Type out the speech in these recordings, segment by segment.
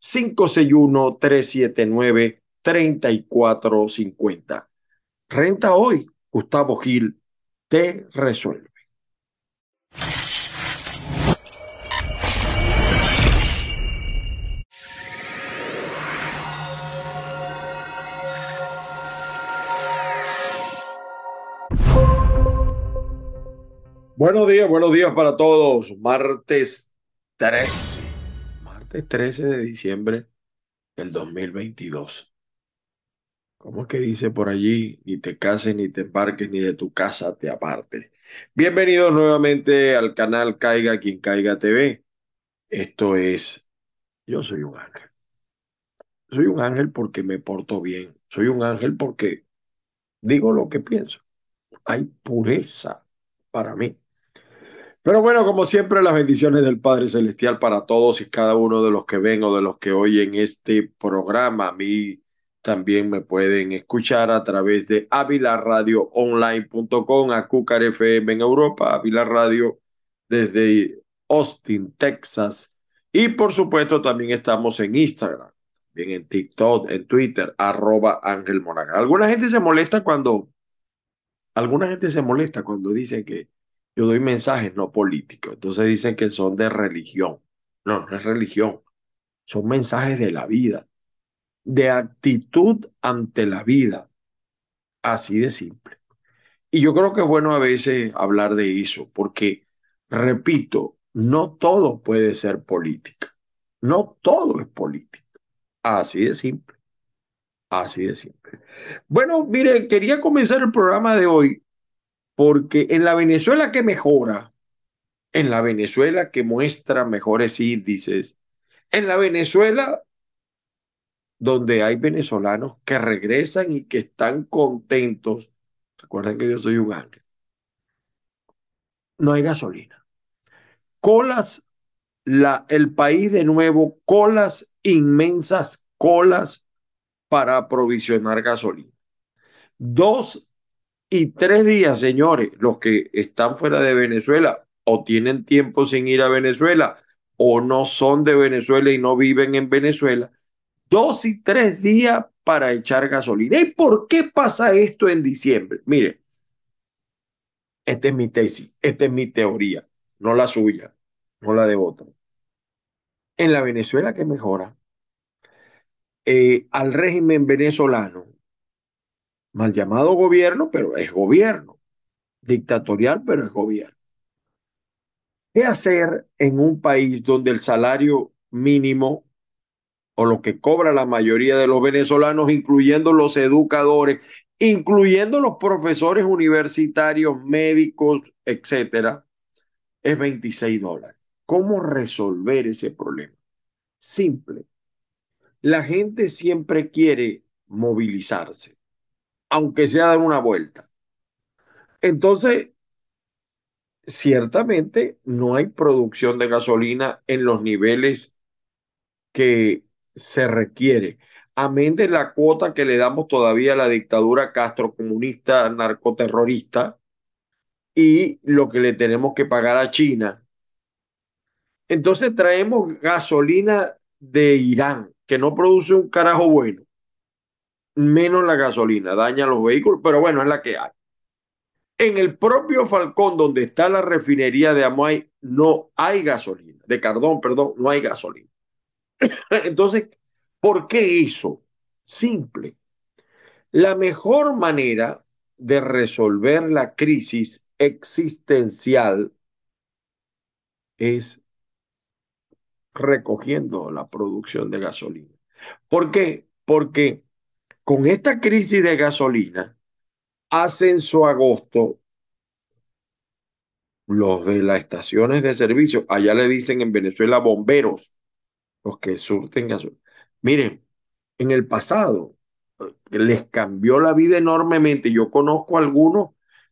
561-379-3450. Renta hoy, Gustavo Gil te resuelve. Buenos días, buenos días para todos. Martes 13 13 de diciembre del 2022. ¿Cómo es que dice por allí? Ni te cases, ni te embarques, ni de tu casa te aparte. Bienvenidos nuevamente al canal Caiga quien caiga TV. Esto es, yo soy un ángel. Soy un ángel porque me porto bien. Soy un ángel porque digo lo que pienso. Hay pureza para mí. Pero bueno, como siempre, las bendiciones del Padre Celestial para todos y cada uno de los que ven o de los que oyen este programa. A mí también me pueden escuchar a través de avilaradioonline.com, a Cucar FM en Europa, Avila Radio desde Austin, Texas. Y por supuesto, también estamos en Instagram, bien en TikTok, en Twitter, arroba Ángel Monaga. Alguna gente se molesta cuando, alguna gente se molesta cuando dice que yo doy mensajes no políticos. Entonces dicen que son de religión. No, no es religión. Son mensajes de la vida, de actitud ante la vida. Así de simple. Y yo creo que es bueno a veces hablar de eso, porque, repito, no todo puede ser política. No todo es política. Así de simple. Así de simple. Bueno, mire, quería comenzar el programa de hoy porque en la Venezuela que mejora, en la Venezuela que muestra mejores índices, en la Venezuela donde hay venezolanos que regresan y que están contentos, recuerden que yo soy un ángel, no hay gasolina. Colas, la, el país de nuevo, colas, inmensas colas para aprovisionar gasolina. Dos y tres días, señores, los que están fuera de Venezuela o tienen tiempo sin ir a Venezuela o no son de Venezuela y no viven en Venezuela, dos y tres días para echar gasolina. ¿Y por qué pasa esto en diciembre? Mire, esta es mi tesis, esta es mi teoría, no la suya, no la de otro. En la Venezuela que mejora, eh, al régimen venezolano mal llamado gobierno, pero es gobierno, dictatorial, pero es gobierno. ¿Qué hacer en un país donde el salario mínimo o lo que cobra la mayoría de los venezolanos, incluyendo los educadores, incluyendo los profesores universitarios, médicos, etcétera, es 26 dólares? ¿Cómo resolver ese problema? Simple. La gente siempre quiere movilizarse aunque sea dar una vuelta. Entonces, ciertamente no hay producción de gasolina en los niveles que se requiere, amén de la cuota que le damos todavía a la dictadura castrocomunista narcoterrorista y lo que le tenemos que pagar a China. Entonces traemos gasolina de Irán, que no produce un carajo bueno menos la gasolina, daña los vehículos, pero bueno, es la que hay. En el propio Falcón, donde está la refinería de Amuay, no hay gasolina, de Cardón, perdón, no hay gasolina. Entonces, ¿por qué eso? Simple. La mejor manera de resolver la crisis existencial es recogiendo la producción de gasolina. ¿Por qué? Porque con esta crisis de gasolina, hacen su agosto los de las estaciones de servicio, allá le dicen en Venezuela bomberos, los que surten gasolina. Miren, en el pasado. Les cambió la vida enormemente. Yo conozco algunos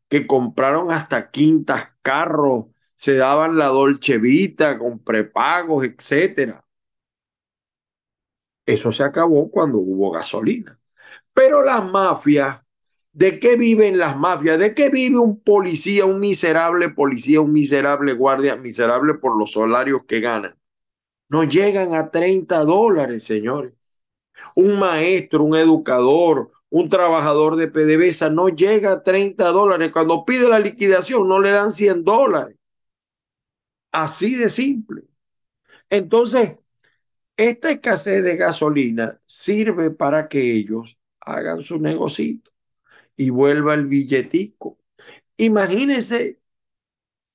que compraron hasta quintas, carros, se daban la Dolce Vita con prepagos, etcétera. Eso se acabó cuando hubo gasolina. Pero las mafias, ¿de qué viven las mafias? ¿De qué vive un policía, un miserable policía, un miserable guardia, miserable por los salarios que ganan? No llegan a 30 dólares, señores. Un maestro, un educador, un trabajador de PDVSA no llega a 30 dólares. Cuando pide la liquidación no le dan 100 dólares. Así de simple. Entonces, esta escasez de gasolina sirve para que ellos hagan su negocito y vuelva el billetico. Imagínense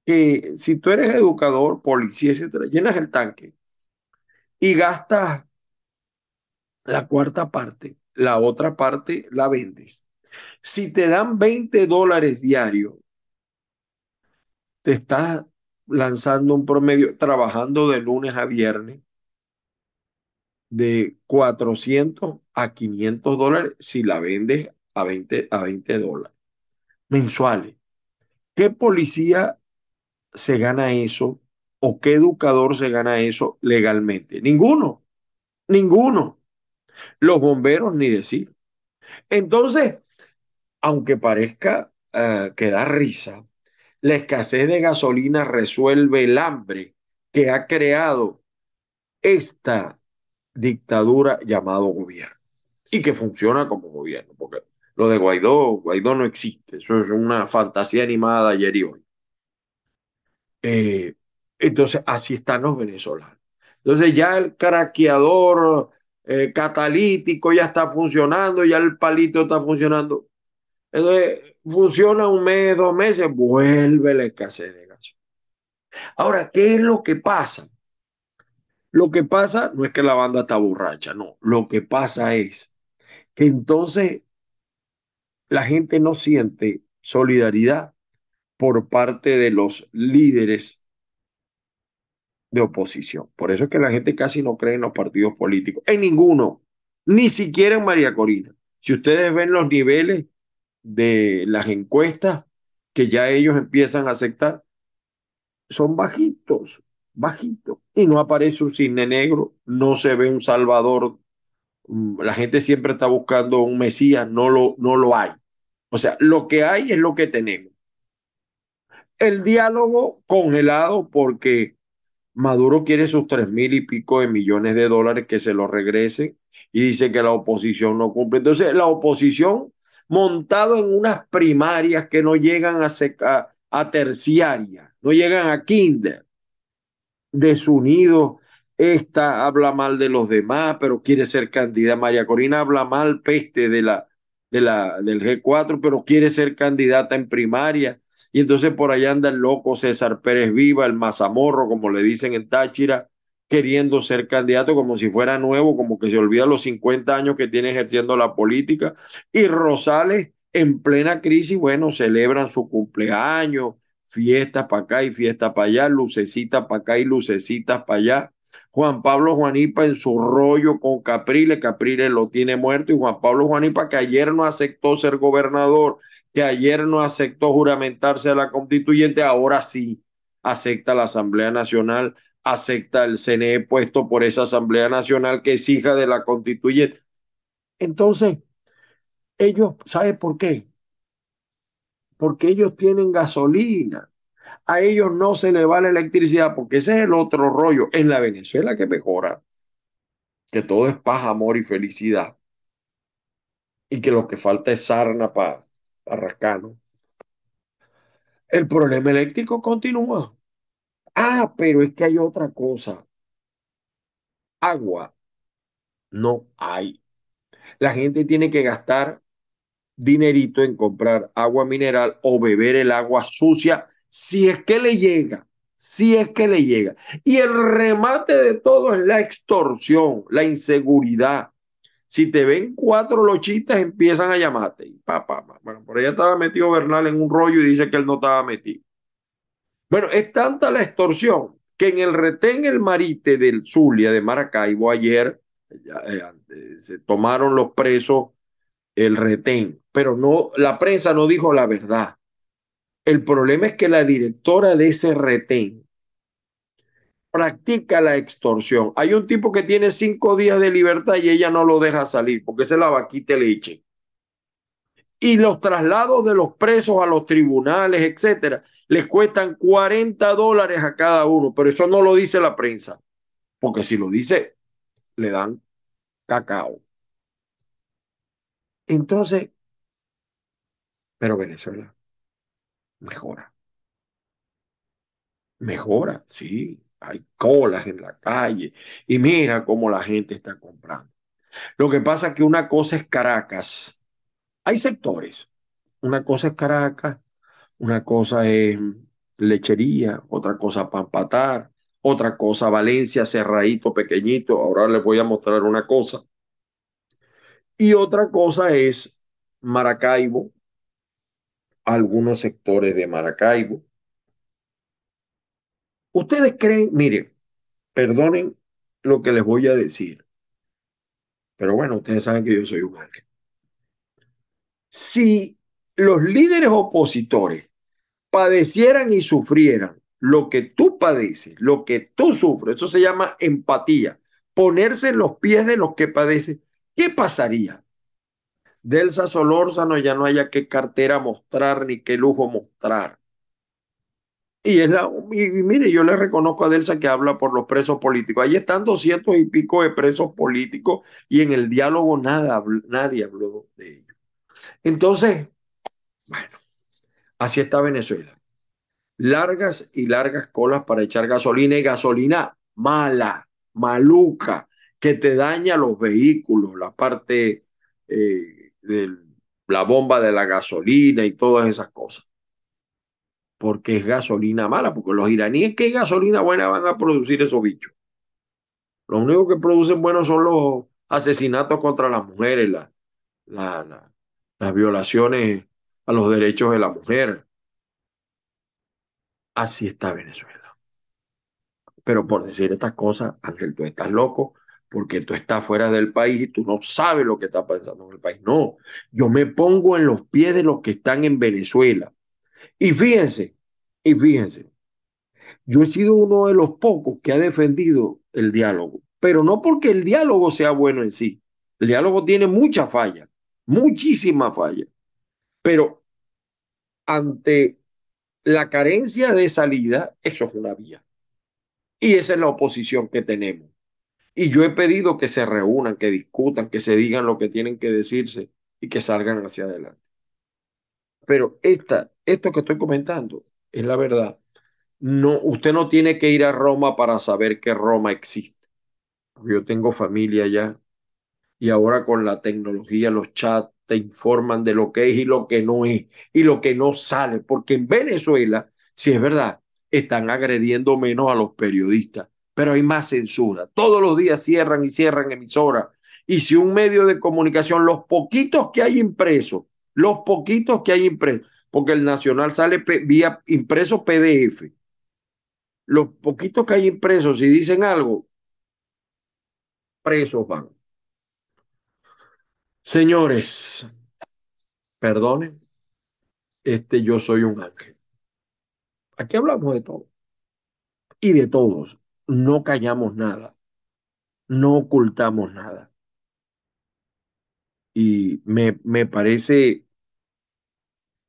que si tú eres educador, policía, etcétera, llenas el tanque y gastas la cuarta parte, la otra parte la vendes. Si te dan 20 dólares diarios, te estás lanzando un promedio, trabajando de lunes a viernes, de 400 a 500 dólares si la vendes a 20, a 20 dólares mensuales. ¿Qué policía se gana eso o qué educador se gana eso legalmente? Ninguno, ninguno. Los bomberos ni decir. Entonces, aunque parezca uh, que da risa, la escasez de gasolina resuelve el hambre que ha creado esta dictadura llamado gobierno y que funciona como gobierno, porque lo de Guaidó, Guaidó no existe, eso es una fantasía animada ayer y hoy. Eh, entonces, así están los venezolanos. Entonces, ya el craqueador eh, catalítico ya está funcionando, ya el palito está funcionando. Entonces, funciona un mes, dos meses, vuelve la escasez de gas. Ahora, ¿qué es lo que pasa? Lo que pasa no es que la banda está borracha, no. Lo que pasa es que entonces la gente no siente solidaridad por parte de los líderes de oposición. Por eso es que la gente casi no cree en los partidos políticos, en ninguno, ni siquiera en María Corina. Si ustedes ven los niveles de las encuestas que ya ellos empiezan a aceptar, son bajitos, bajitos. Y no aparece un cisne negro, no se ve un salvador. Mm, la gente siempre está buscando un Mesías, no lo, no lo hay. O sea, lo que hay es lo que tenemos. El diálogo congelado porque Maduro quiere sus tres mil y pico de millones de dólares que se lo regresen y dice que la oposición no cumple. Entonces, la oposición montado en unas primarias que no llegan a, a, a terciaria, no llegan a kinder, desunido, esta habla mal de los demás, pero quiere ser candidata. María Corina habla mal peste de la, de la, del G4, pero quiere ser candidata en primaria. Y entonces por allá anda el loco César Pérez Viva, el mazamorro, como le dicen en Táchira, queriendo ser candidato como si fuera nuevo, como que se olvida los 50 años que tiene ejerciendo la política. Y Rosales, en plena crisis, bueno, celebran su cumpleaños, fiestas para acá y fiestas para allá, lucecitas para acá y lucecitas para allá. Juan Pablo Juanipa en su rollo con Capriles, Capriles lo tiene muerto y Juan Pablo Juanipa que ayer no aceptó ser gobernador que ayer no aceptó juramentarse a la constituyente, ahora sí acepta la Asamblea Nacional, acepta el CNE puesto por esa Asamblea Nacional que es hija de la constituyente. Entonces, ellos, ¿sabe por qué? Porque ellos tienen gasolina. A ellos no se les va la electricidad, porque ese es el otro rollo. En la Venezuela que mejora, que todo es paz, amor y felicidad. Y que lo que falta es sarna para Arrascano. El problema eléctrico continúa. Ah, pero es que hay otra cosa. Agua no hay. La gente tiene que gastar dinerito en comprar agua mineral o beber el agua sucia si es que le llega, si es que le llega. Y el remate de todo es la extorsión, la inseguridad, si te ven cuatro lochistas, empiezan a llamarte. Y bueno, por allá estaba metido Bernal en un rollo y dice que él no estaba metido. Bueno, es tanta la extorsión que en el retén El Marite del Zulia de Maracaibo ayer, eh, se tomaron los presos el retén, pero no, la prensa no dijo la verdad. El problema es que la directora de ese retén practica la extorsión. Hay un tipo que tiene cinco días de libertad y ella no lo deja salir porque se la vaquita leche. Y los traslados de los presos a los tribunales, etcétera, les cuestan 40 dólares a cada uno, pero eso no lo dice la prensa, porque si lo dice, le dan cacao. Entonces, pero Venezuela mejora. Mejora, sí. Hay colas en la calle y mira cómo la gente está comprando. Lo que pasa es que una cosa es Caracas. Hay sectores. Una cosa es Caracas, una cosa es lechería, otra cosa Pampatar, otra cosa Valencia, Cerradito, pequeñito. Ahora les voy a mostrar una cosa. Y otra cosa es Maracaibo, algunos sectores de Maracaibo. Ustedes creen, miren, perdonen lo que les voy a decir, pero bueno, ustedes saben que yo soy un ángel. Si los líderes opositores padecieran y sufrieran lo que tú padeces, lo que tú sufres, eso se llama empatía, ponerse en los pies de los que padecen, ¿qué pasaría? Delsa Solórzano ya no haya qué cartera mostrar ni qué lujo mostrar. Y, es la, y, mire, yo le reconozco a Delsa que habla por los presos políticos. Ahí están doscientos y pico de presos políticos y en el diálogo nada, nadie habló de ello. Entonces, bueno, así está Venezuela. Largas y largas colas para echar gasolina y gasolina mala, maluca, que te daña los vehículos, la parte eh, de la bomba de la gasolina y todas esas cosas. Porque es gasolina mala, porque los iraníes, ¿qué gasolina buena van a producir esos bichos? Lo único que producen buenos son los asesinatos contra las mujeres, las violaciones a los derechos de la mujer. Así está Venezuela. Pero por decir estas cosas, Ángel, tú estás loco porque tú estás fuera del país y tú no sabes lo que está pasando en el país. No, yo me pongo en los pies de los que están en Venezuela. Y fíjense, y fíjense, yo he sido uno de los pocos que ha defendido el diálogo, pero no porque el diálogo sea bueno en sí. El diálogo tiene mucha falla, muchísima falla. Pero ante la carencia de salida, eso es una vía. Y esa es la oposición que tenemos. Y yo he pedido que se reúnan, que discutan, que se digan lo que tienen que decirse y que salgan hacia adelante. Pero esta, esto que estoy comentando es la verdad. No, usted no tiene que ir a Roma para saber que Roma existe. Yo tengo familia allá y ahora con la tecnología, los chats te informan de lo que es y lo que no es y lo que no sale, porque en Venezuela, si es verdad, están agrediendo menos a los periodistas, pero hay más censura. Todos los días cierran y cierran emisoras. Y si un medio de comunicación, los poquitos que hay impresos, los poquitos que hay impresos, porque el Nacional sale vía impreso PDF, los poquitos que hay impresos, si dicen algo, presos van. Señores, perdonen, este yo soy un ángel. Aquí hablamos de todo y de todos no callamos nada, no ocultamos nada. Y me, me parece,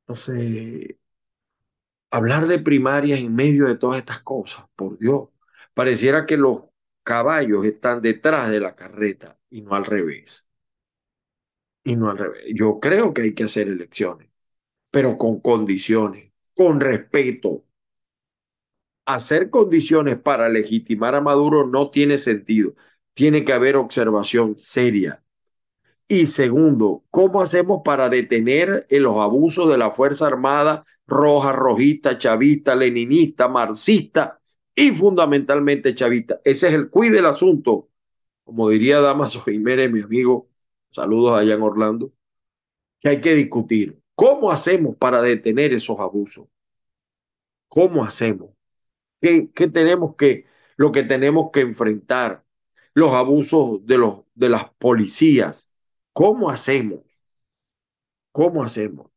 no sé, hablar de primarias en medio de todas estas cosas, por Dios, pareciera que los caballos están detrás de la carreta y no al revés. Y no al revés. Yo creo que hay que hacer elecciones, pero con condiciones, con respeto, hacer condiciones para legitimar a Maduro no tiene sentido. Tiene que haber observación seria. Y segundo, ¿cómo hacemos para detener los abusos de la Fuerza Armada roja, rojista, chavista, leninista, marxista y fundamentalmente chavista? Ese es el cuide del asunto. Como diría Damaso Jiménez, mi amigo, saludos allá en Orlando, que hay que discutir. ¿Cómo hacemos para detener esos abusos? ¿Cómo hacemos? ¿Qué, tenemos que, lo que tenemos que enfrentar? los abusos de, los, de las policías. ¿Cómo hacemos? ¿Cómo hacemos?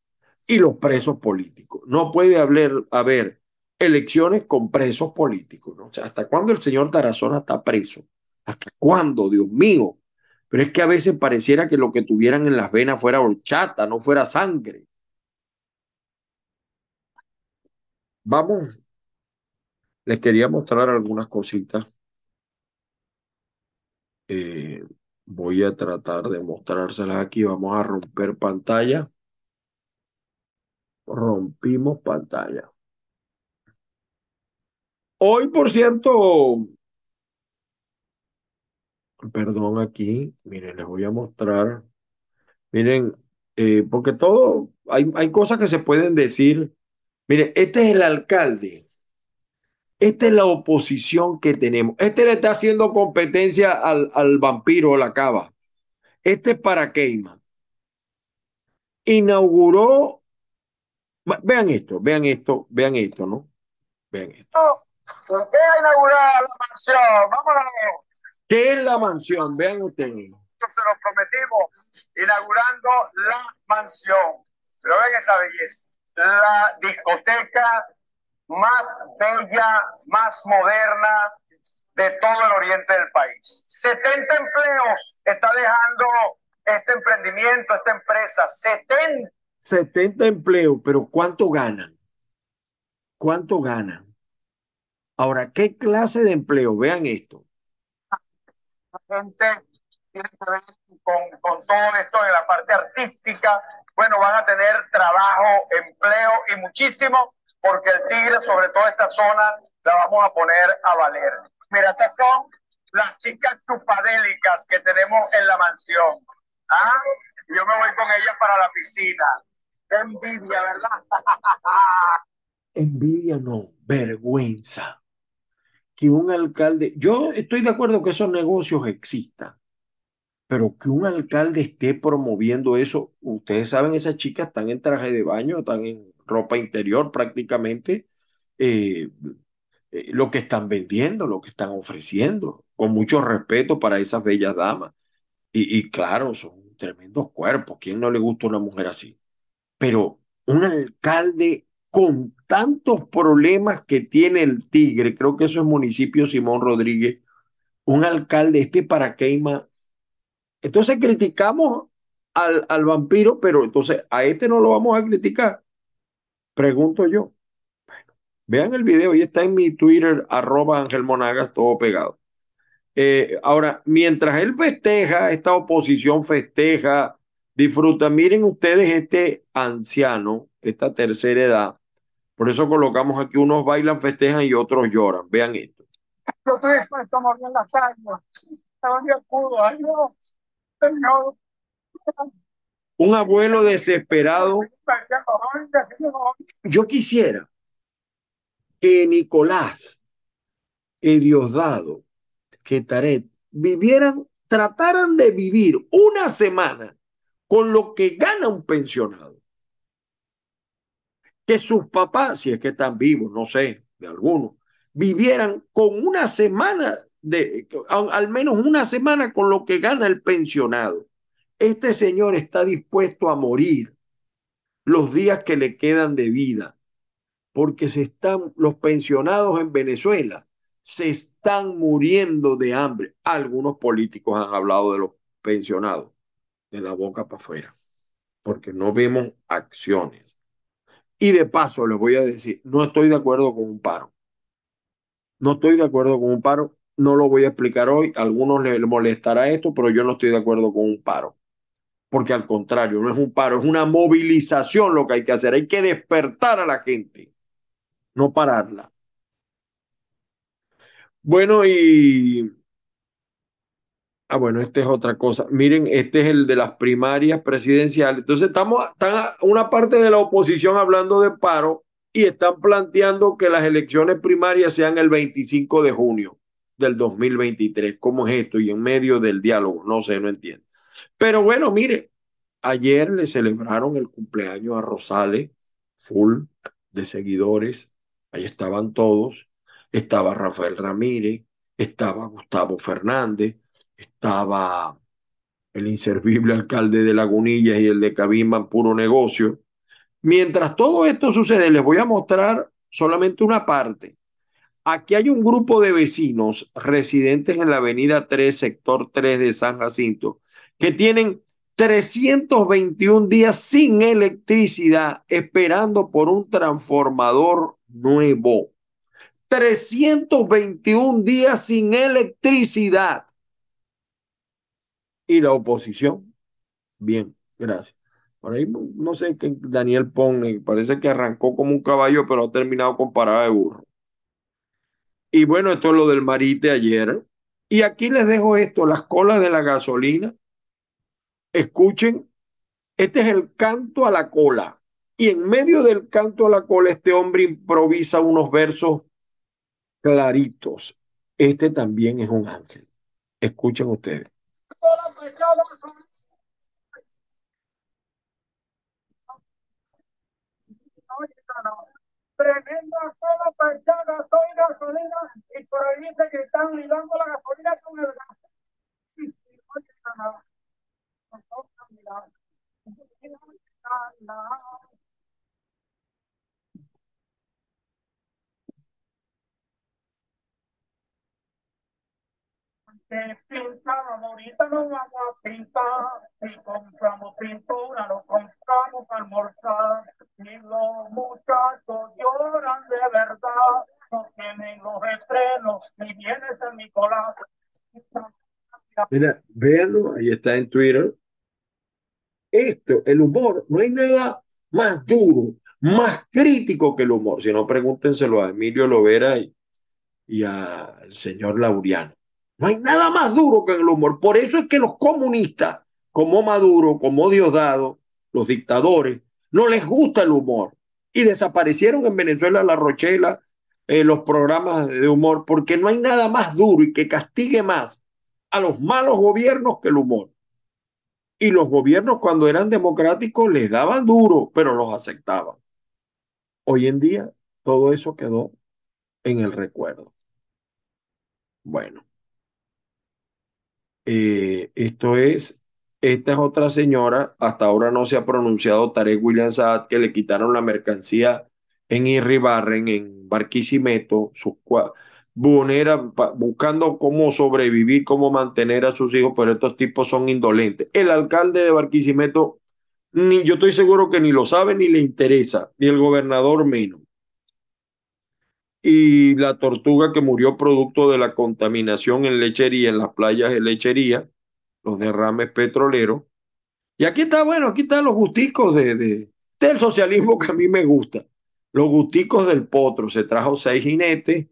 Y los presos políticos. No puede haber, haber elecciones con presos políticos. ¿no? ¿hasta cuándo el señor Tarazona está preso? ¿Hasta cuándo, Dios mío? Pero es que a veces pareciera que lo que tuvieran en las venas fuera horchata, no fuera sangre. Vamos, les quería mostrar algunas cositas. Eh, voy a tratar de mostrárselas aquí. Vamos a romper pantalla. Rompimos pantalla. Hoy, por cierto, perdón aquí, miren, les voy a mostrar. Miren, eh, porque todo, hay, hay cosas que se pueden decir. Miren, este es el alcalde. Esta es la oposición que tenemos. Este le está haciendo competencia al, al vampiro la cava. Este es para Keima. Inauguró, vean esto, vean esto, vean esto, ¿no? Vean esto. ¿Qué ha inaugurado la mansión? Vámonos. ¿Qué es la mansión? Vean ustedes. Se lo prometimos, inaugurando la mansión. Pero ven esta belleza. La discoteca más bella, más moderna de todo el oriente del país. 70 empleos está dejando este emprendimiento, esta empresa. 70. 70 empleos, pero ¿cuánto ganan? ¿Cuánto ganan? Ahora, ¿qué clase de empleo? Vean esto. La gente tiene que ver con, con todo esto de la parte artística. Bueno, van a tener trabajo, empleo y muchísimo porque el tigre, sobre todo esta zona, la vamos a poner a valer. Mira, estas son las chicas chupadélicas que tenemos en la mansión. ¿Ah? Yo me voy con ellas para la piscina. Envidia, ¿verdad? envidia no, vergüenza. Que un alcalde, yo estoy de acuerdo que esos negocios existan, pero que un alcalde esté promoviendo eso, ustedes saben, esas chicas están en traje de baño, están en ropa interior prácticamente, eh, eh, lo que están vendiendo, lo que están ofreciendo, con mucho respeto para esas bellas damas. Y, y claro, son tremendos cuerpos, ¿quién no le gusta una mujer así? Pero un alcalde con tantos problemas que tiene el Tigre, creo que eso es municipio Simón Rodríguez, un alcalde este para Queima. Entonces criticamos al, al vampiro, pero entonces a este no lo vamos a criticar. Pregunto yo. Vean el video, y está en mi Twitter, arroba Ángel Monagas, todo pegado. Eh, ahora, mientras él festeja, esta oposición festeja, disfruta. Miren ustedes este anciano, esta tercera edad. Por eso colocamos aquí unos bailan, festejan y otros lloran. Vean esto. Yo las aguas. Ay, no. Señor. Un abuelo desesperado. Yo quisiera que Nicolás, que Diosdado, que Taret vivieran, trataran de vivir una semana con lo que gana un pensionado. Que sus papás, si es que están vivos, no sé, de algunos, vivieran con una semana de, al menos una semana con lo que gana el pensionado. Este señor está dispuesto a morir los días que le quedan de vida, porque se están los pensionados en Venezuela se están muriendo de hambre. Algunos políticos han hablado de los pensionados de la boca para afuera, porque no vemos acciones. Y de paso les voy a decir, no estoy de acuerdo con un paro. No estoy de acuerdo con un paro, no lo voy a explicar hoy. A algunos les molestará esto, pero yo no estoy de acuerdo con un paro porque al contrario, no es un paro, es una movilización lo que hay que hacer. Hay que despertar a la gente, no pararla. Bueno, y... Ah, bueno, esta es otra cosa. Miren, este es el de las primarias presidenciales. Entonces, estamos, están una parte de la oposición hablando de paro y están planteando que las elecciones primarias sean el 25 de junio del 2023. ¿Cómo es esto? Y en medio del diálogo, no sé, no entiendo. Pero bueno, mire, ayer le celebraron el cumpleaños a Rosales, full de seguidores. Ahí estaban todos. Estaba Rafael Ramírez, estaba Gustavo Fernández, estaba el inservible alcalde de Lagunillas y el de Cabima, puro negocio. Mientras todo esto sucede, les voy a mostrar solamente una parte. Aquí hay un grupo de vecinos residentes en la avenida 3, sector 3 de San Jacinto, que tienen 321 días sin electricidad esperando por un transformador nuevo. 321 días sin electricidad. Y la oposición, bien, gracias. Por ahí no sé qué Daniel pone, parece que arrancó como un caballo, pero ha terminado con parada de burro. Y bueno, esto es lo del marite ayer. Y aquí les dejo esto, las colas de la gasolina. Escuchen, este es el canto a la cola. Y en medio del canto a la cola, este hombre improvisa unos versos claritos. Este también es un ángel. Escuchen ustedes. Tremenda sola percha, gasolina, gasolina, y por ahí dice que están ligando la gasolina con el gas. Que pintamos, ahorita nos vamos a pintar, si compramos pintura, nos compramos almorzar, y los muchachos lloran de verdad, no tienen los estrenos, ni viene San Nicolás. Mira, véanlo, ahí está en Twitter. Esto, el humor, no hay nada más duro, más crítico que el humor. Si no, pregúntenselo a Emilio Lovera y, al señor Lauriano. No hay nada más duro que el humor. Por eso es que los comunistas, como Maduro, como Diosdado, los dictadores, no les gusta el humor. Y desaparecieron en Venezuela la Rochela, eh, los programas de humor, porque no hay nada más duro y que castigue más a los malos gobiernos que el humor. Y los gobiernos cuando eran democráticos les daban duro, pero los aceptaban. Hoy en día todo eso quedó en el recuerdo. Bueno. Eh, esto es, esta es otra señora, hasta ahora no se ha pronunciado Tarek William Saad, que le quitaron la mercancía en Irribarren, en Barquisimeto, sus Buscando cómo sobrevivir, cómo mantener a sus hijos, pero estos tipos son indolentes. El alcalde de Barquisimeto, ni, yo estoy seguro que ni lo sabe ni le interesa, ni el gobernador menos y la tortuga que murió producto de la contaminación en lechería, en las playas de lechería, los derrames petroleros. Y aquí está, bueno, aquí están los gusticos de, de, del socialismo que a mí me gusta. Los gusticos del potro. Se trajo seis jinetes,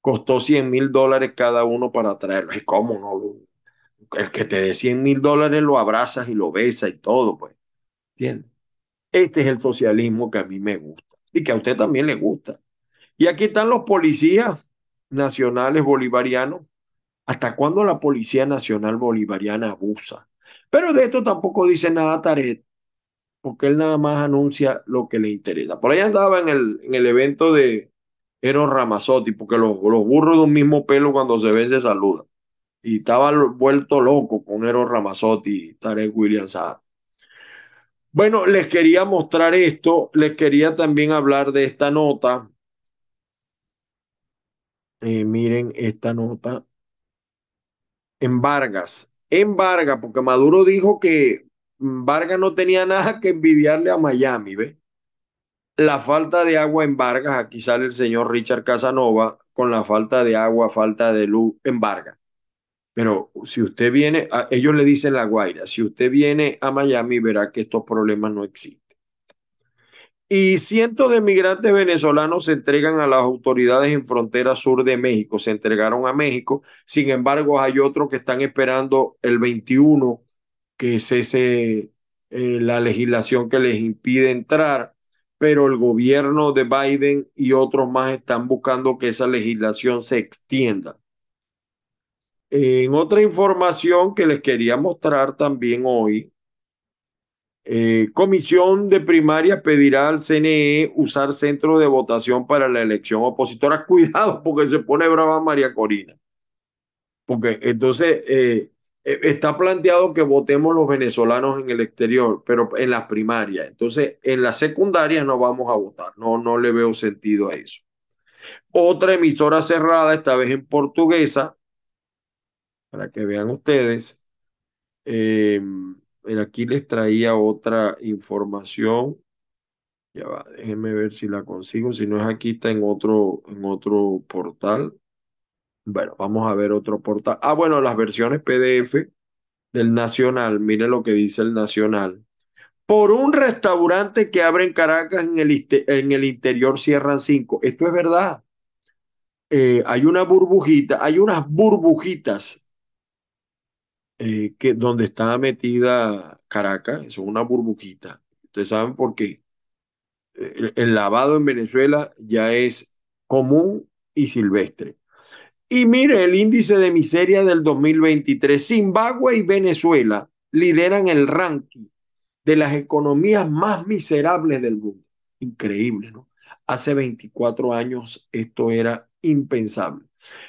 costó 100 mil dólares cada uno para traerlos. ¿Y cómo no? El que te dé 100 mil dólares lo abrazas y lo besas y todo, pues. ¿Entiendes? Este es el socialismo que a mí me gusta y que a usted también le gusta. Y aquí están los policías nacionales bolivarianos. ¿Hasta cuándo la Policía Nacional Bolivariana abusa? Pero de esto tampoco dice nada Taret, porque él nada más anuncia lo que le interesa. Por ahí andaba en el, en el evento de Eros Ramazotti, porque los, los burros de un mismo pelo cuando se ven se saludan. Y estaba vuelto loco con Eros Ramazotti y Tarek William Saad. Bueno, les quería mostrar esto, les quería también hablar de esta nota eh, miren esta nota. En Vargas, en Vargas, porque Maduro dijo que Vargas no tenía nada que envidiarle a Miami, ¿ve? La falta de agua en Vargas, aquí sale el señor Richard Casanova con la falta de agua, falta de luz en Vargas. Pero si usted viene, ellos le dicen la Guaira, si usted viene a Miami verá que estos problemas no existen y cientos de migrantes venezolanos se entregan a las autoridades en frontera sur de México. Se entregaron a México. Sin embargo, hay otros que están esperando el 21 que cese eh, la legislación que les impide entrar. Pero el gobierno de Biden y otros más están buscando que esa legislación se extienda. En otra información que les quería mostrar también hoy, eh, comisión de primaria pedirá al CNE usar centro de votación para la elección opositora. Cuidado porque se pone brava María Corina. Porque entonces, eh, está planteado que votemos los venezolanos en el exterior, pero en las primarias. Entonces, en las secundarias no vamos a votar. No, no le veo sentido a eso. Otra emisora cerrada, esta vez en portuguesa, para que vean ustedes. Eh, aquí les traía otra información. Ya va, déjenme ver si la consigo. Si no es aquí, está en otro, en otro portal. Bueno, vamos a ver otro portal. Ah, bueno, las versiones PDF del Nacional. Miren lo que dice el Nacional. Por un restaurante que abre en Caracas, en el, en el interior cierran cinco. Esto es verdad. Eh, hay una burbujita, hay unas burbujitas eh, que donde está metida Caracas, es una burbujita. Ustedes saben por qué. El, el lavado en Venezuela ya es común y silvestre. Y mire el índice de miseria del 2023. Zimbabue y Venezuela lideran el ranking de las economías más miserables del mundo. Increíble, ¿no? Hace 24 años esto era impensable.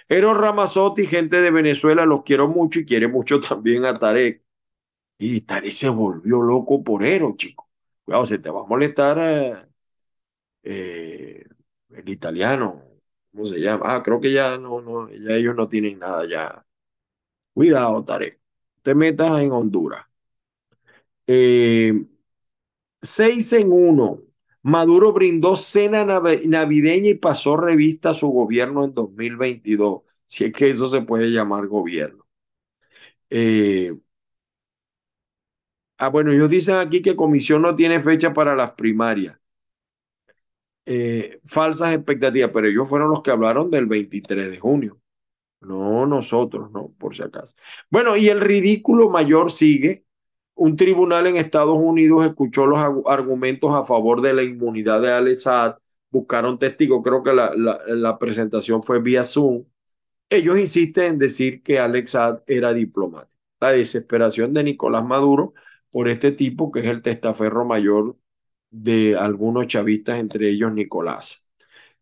Eros Ramazotti, gente de Venezuela, los quiero mucho y quiere mucho también a Tarek. Y Tarek se volvió loco por Eros, chico. Cuidado, se te va a molestar eh, eh, el italiano. ¿Cómo se llama? Ah, creo que ya no, no, ya ellos no tienen nada ya. Cuidado, Tarek. Te metas en Honduras. Eh, seis en uno. Maduro brindó cena navideña y pasó revista a su gobierno en 2022, si es que eso se puede llamar gobierno. Eh, ah, bueno, ellos dicen aquí que comisión no tiene fecha para las primarias. Eh, falsas expectativas, pero ellos fueron los que hablaron del 23 de junio. No nosotros, no, por si acaso. Bueno, y el ridículo mayor sigue un tribunal en Estados Unidos escuchó los argumentos a favor de la inmunidad de Alex Saad, buscaron testigos, creo que la, la, presentación fue vía Zoom. Ellos insisten en decir que Alex Saad era diplomático. La desesperación de Nicolás Maduro por este tipo, que es el testaferro mayor de algunos chavistas, entre ellos Nicolás.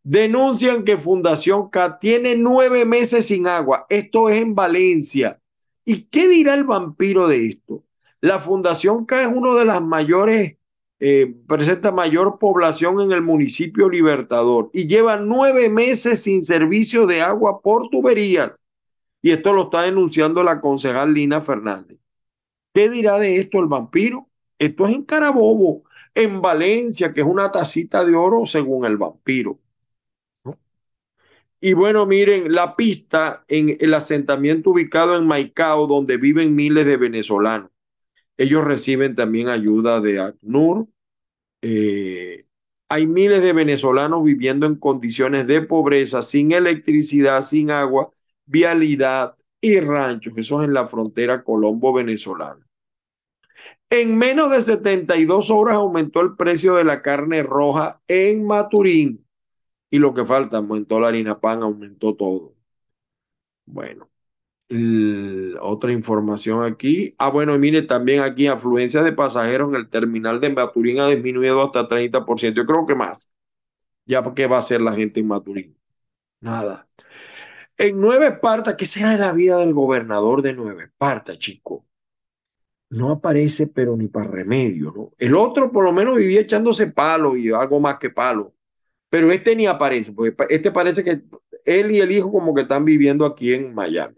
Denuncian que Fundación K tiene nueve meses sin agua. Esto es en Valencia. ¿Y qué dirá el vampiro de esto? La Fundación K es uno de las mayores, eh, presenta mayor población en el municipio Libertador y lleva nueve meses sin servicio de agua por tuberías. Y esto lo está denunciando la concejal Lina Fernández. ¿Qué dirá de esto el vampiro? Esto es en Carabobo, en Valencia, que es una tacita de oro según el vampiro. Y bueno, miren, la pista en el asentamiento ubicado en Maicao, donde viven miles de venezolanos. Ellos reciben también ayuda de ACNUR. Eh, hay miles de venezolanos viviendo en condiciones de pobreza, sin electricidad, sin agua, vialidad y ranchos. Eso es en la frontera colombo-venezolana. En menos de 72 horas aumentó el precio de la carne roja en Maturín. Y lo que falta, aumentó la harina pan, aumentó todo. Bueno, otra información aquí. Ah, bueno, mire, también aquí afluencia de pasajeros en el terminal de Maturín ha disminuido hasta 30%. Yo creo que más. Ya, ¿qué va a hacer la gente en Maturín? Nada. En Nueva Esparta, ¿qué será de la vida del gobernador de Nueva Esparta, chico? No aparece, pero ni para remedio, ¿no? El otro por lo menos vivía echándose palo y algo más que palo. Pero este ni aparece, porque este parece que él y el hijo como que están viviendo aquí en Miami.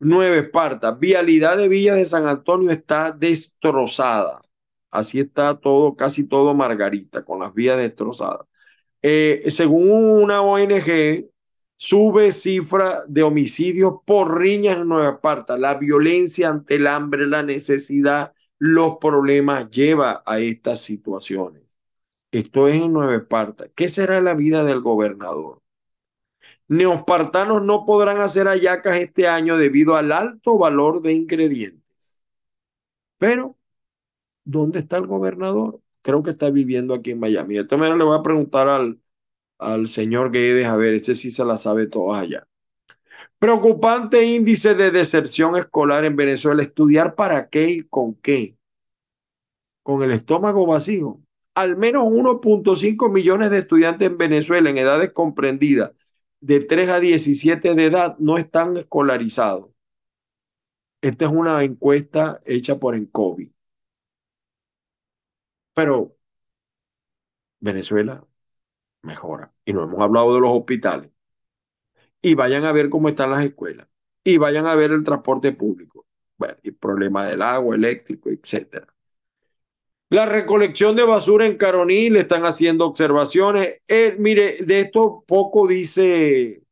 Nueve Esparta, vialidad de Villa de San Antonio está destrozada. Así está todo, casi todo Margarita, con las vías destrozadas. Eh, según una ONG, sube cifra de homicidios por riñas en Nueva Esparta. La violencia ante el hambre, la necesidad, los problemas lleva a estas situaciones. Esto es en Nueva Esparta. ¿Qué será la vida del gobernador? Neospartanos no podrán hacer ayacas este año debido al alto valor de ingredientes. Pero, ¿dónde está el gobernador? Creo que está viviendo aquí en Miami. De esta manera le voy a preguntar al, al señor Guedes, a ver, ese sí se la sabe todas allá. Preocupante índice de deserción escolar en Venezuela. ¿Estudiar para qué y con qué? Con el estómago vacío. Al menos 1.5 millones de estudiantes en Venezuela en edades comprendidas de 3 a 17 de edad no están escolarizados. Esta es una encuesta hecha por Encovi. Pero Venezuela mejora. Y no hemos hablado de los hospitales. Y vayan a ver cómo están las escuelas. Y vayan a ver el transporte público. Bueno, el problema del agua, eléctrico, etcétera. La recolección de basura en Caroní le están haciendo observaciones. Eh, mire, de esto poco dice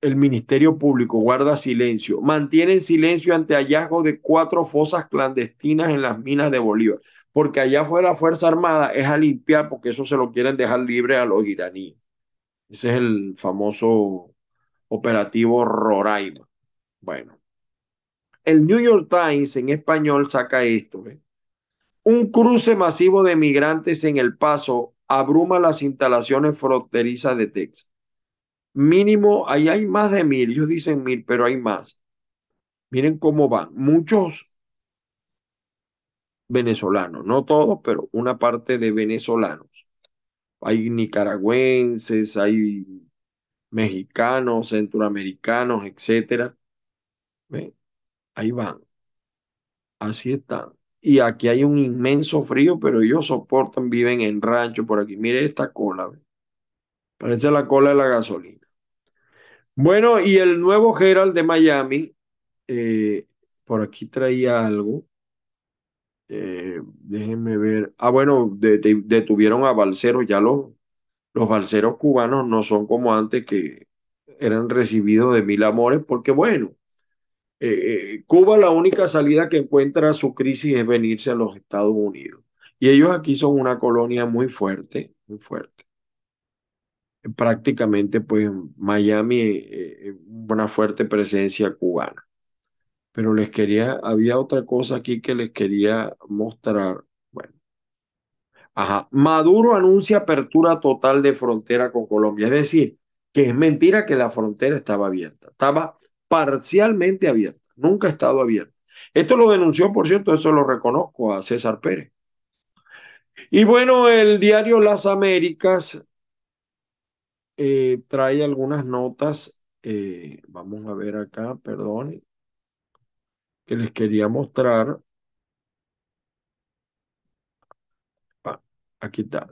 el Ministerio Público, guarda silencio. Mantienen silencio ante hallazgo de cuatro fosas clandestinas en las minas de Bolívar porque allá fue la Fuerza Armada, es a limpiar, porque eso se lo quieren dejar libre a los iraníes. Ese es el famoso operativo Roraima. Bueno, el New York Times en español saca esto. Un cruce masivo de migrantes en El Paso abruma las instalaciones fronterizas de Texas. Mínimo, ahí hay más de mil, ellos dicen mil, pero hay más. Miren cómo van. Muchos venezolanos, no todos, pero una parte de venezolanos. Hay nicaragüenses, hay mexicanos, centroamericanos, etcétera. Ahí van. Así están. Y aquí hay un inmenso frío, pero ellos soportan, viven en rancho por aquí. Mire esta cola. Parece la cola de la gasolina. Bueno, y el nuevo Herald de Miami, eh, por aquí traía algo. Eh, déjenme ver. Ah, bueno, detuvieron a balseros. Ya los, los balseros cubanos no son como antes que eran recibidos de mil amores, porque bueno, eh, eh, Cuba la única salida que encuentra su crisis es venirse a los Estados Unidos. Y ellos aquí son una colonia muy fuerte, muy fuerte. Prácticamente, pues Miami, una fuerte presencia cubana pero les quería, había otra cosa aquí que les quería mostrar. Bueno, ajá, Maduro anuncia apertura total de frontera con Colombia, es decir, que es mentira que la frontera estaba abierta, estaba parcialmente abierta, nunca ha estado abierta. Esto lo denunció, por cierto, eso lo reconozco a César Pérez. Y bueno, el diario Las Américas eh, trae algunas notas. Eh, vamos a ver acá, perdón que les quería mostrar. Ah, aquí está.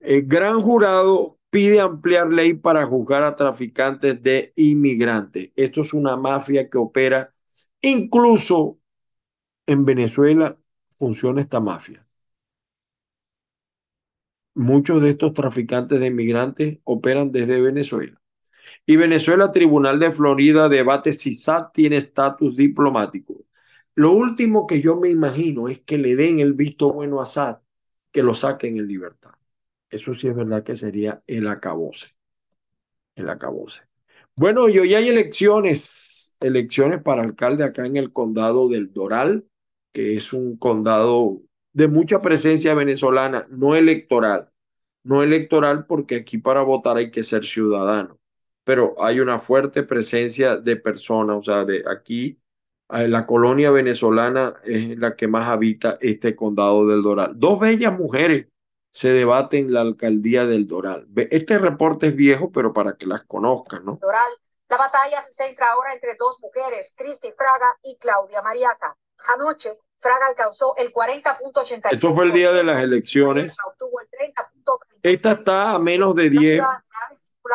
El gran jurado pide ampliar ley para juzgar a traficantes de inmigrantes. Esto es una mafia que opera incluso en Venezuela funciona esta mafia. Muchos de estos traficantes de inmigrantes operan desde Venezuela. Y Venezuela, Tribunal de Florida, debate si SAT tiene estatus diplomático. Lo último que yo me imagino es que le den el visto bueno a SAT, que lo saquen en libertad. Eso sí es verdad que sería el acabose. El acabose. Bueno, y hoy hay elecciones, elecciones para alcalde acá en el condado del Doral, que es un condado de mucha presencia venezolana, no electoral. No electoral porque aquí para votar hay que ser ciudadano pero hay una fuerte presencia de personas, o sea, de aquí, eh, la colonia venezolana es la que más habita este condado del Doral. Dos bellas mujeres se debaten la alcaldía del Doral. Este reporte es viejo, pero para que las conozcan, ¿no? Doral. La batalla se centra ahora entre dos mujeres, Cristi Fraga y Claudia Mariaca. Anoche, Fraga alcanzó el 40.86. Esto fue el día de las elecciones. Esta está a menos de 10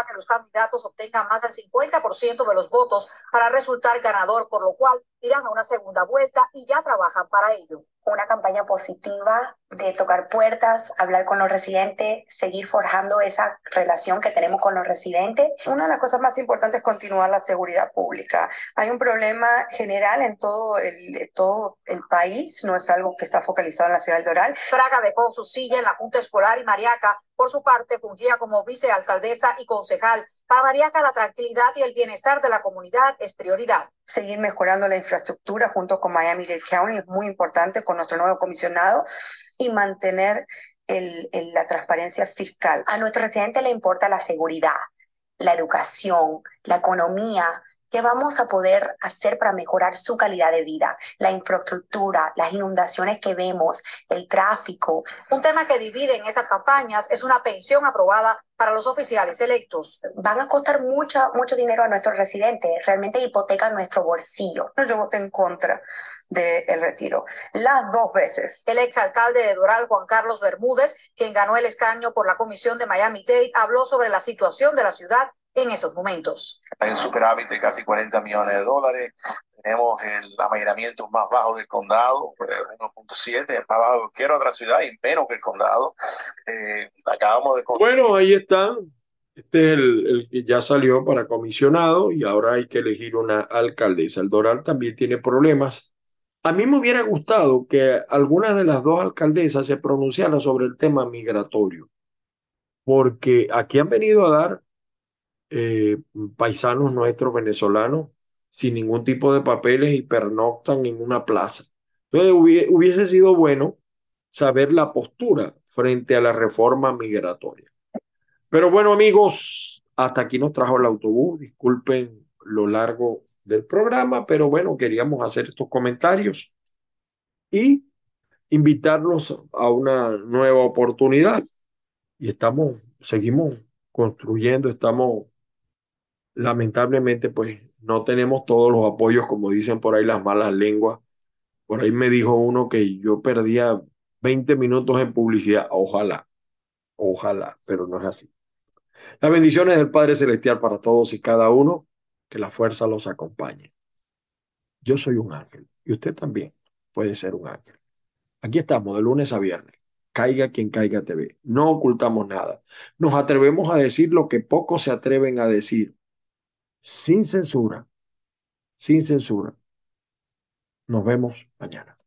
que los candidatos obtengan más del 50% de los votos para resultar ganador, por lo cual irán a una segunda vuelta y ya trabajan para ello. Una campaña positiva de tocar puertas, hablar con los residentes, seguir forjando esa relación que tenemos con los residentes. Una de las cosas más importantes es continuar la seguridad pública. Hay un problema general en todo el, todo el país, no es algo que está focalizado en la ciudad del Doral. Fraga dejó su silla en la Junta Escolar y Mariaca, por su parte, fungía como vicealcaldesa y concejal. Para Mariaca, la tranquilidad y el bienestar de la comunidad es prioridad seguir mejorando la infraestructura junto con Miami-Dade County es muy importante con nuestro nuevo comisionado y mantener la transparencia fiscal. A nuestro residente le importa la seguridad, la educación, la economía, ¿Qué vamos a poder hacer para mejorar su calidad de vida? La infraestructura, las inundaciones que vemos, el tráfico. Un tema que divide en esas campañas es una pensión aprobada para los oficiales electos. Van a costar mucho, mucho dinero a nuestros residentes, realmente hipotecan nuestro bolsillo. Yo voté en contra del retiro, las dos veces. El exalcalde de Doral, Juan Carlos Bermúdez, quien ganó el escaño por la comisión de Miami-Dade, habló sobre la situación de la ciudad en esos momentos. Hay un superávit de casi 40 millones de dólares. Tenemos el amainamiento más bajo del condado, 1.7, pues, más bajo que cualquier otra ciudad y menos que el condado. Eh, acabamos de... Bueno, ahí están. Este es el, el, que ya salió para comisionado y ahora hay que elegir una alcaldesa. El Doral también tiene problemas. A mí me hubiera gustado que algunas de las dos alcaldesas se pronunciaran sobre el tema migratorio, porque aquí han venido a dar eh, paisanos nuestros venezolanos sin ningún tipo de papeles y pernoctan en una plaza. Entonces hubiese sido bueno saber la postura frente a la reforma migratoria. Pero bueno amigos, hasta aquí nos trajo el autobús. Disculpen lo largo del programa, pero bueno, queríamos hacer estos comentarios y invitarlos a una nueva oportunidad. Y estamos, seguimos construyendo, estamos lamentablemente, pues no tenemos todos los apoyos, como dicen por ahí las malas lenguas. Por ahí me dijo uno que yo perdía 20 minutos en publicidad. Ojalá, ojalá, pero no es así. Las bendiciones del Padre Celestial para todos y cada uno, que la fuerza los acompañe. Yo soy un ángel y usted también puede ser un ángel. Aquí estamos de lunes a viernes. Caiga quien caiga TV. No ocultamos nada. Nos atrevemos a decir lo que pocos se atreven a decir sin censura, sin censura. Nos vemos mañana.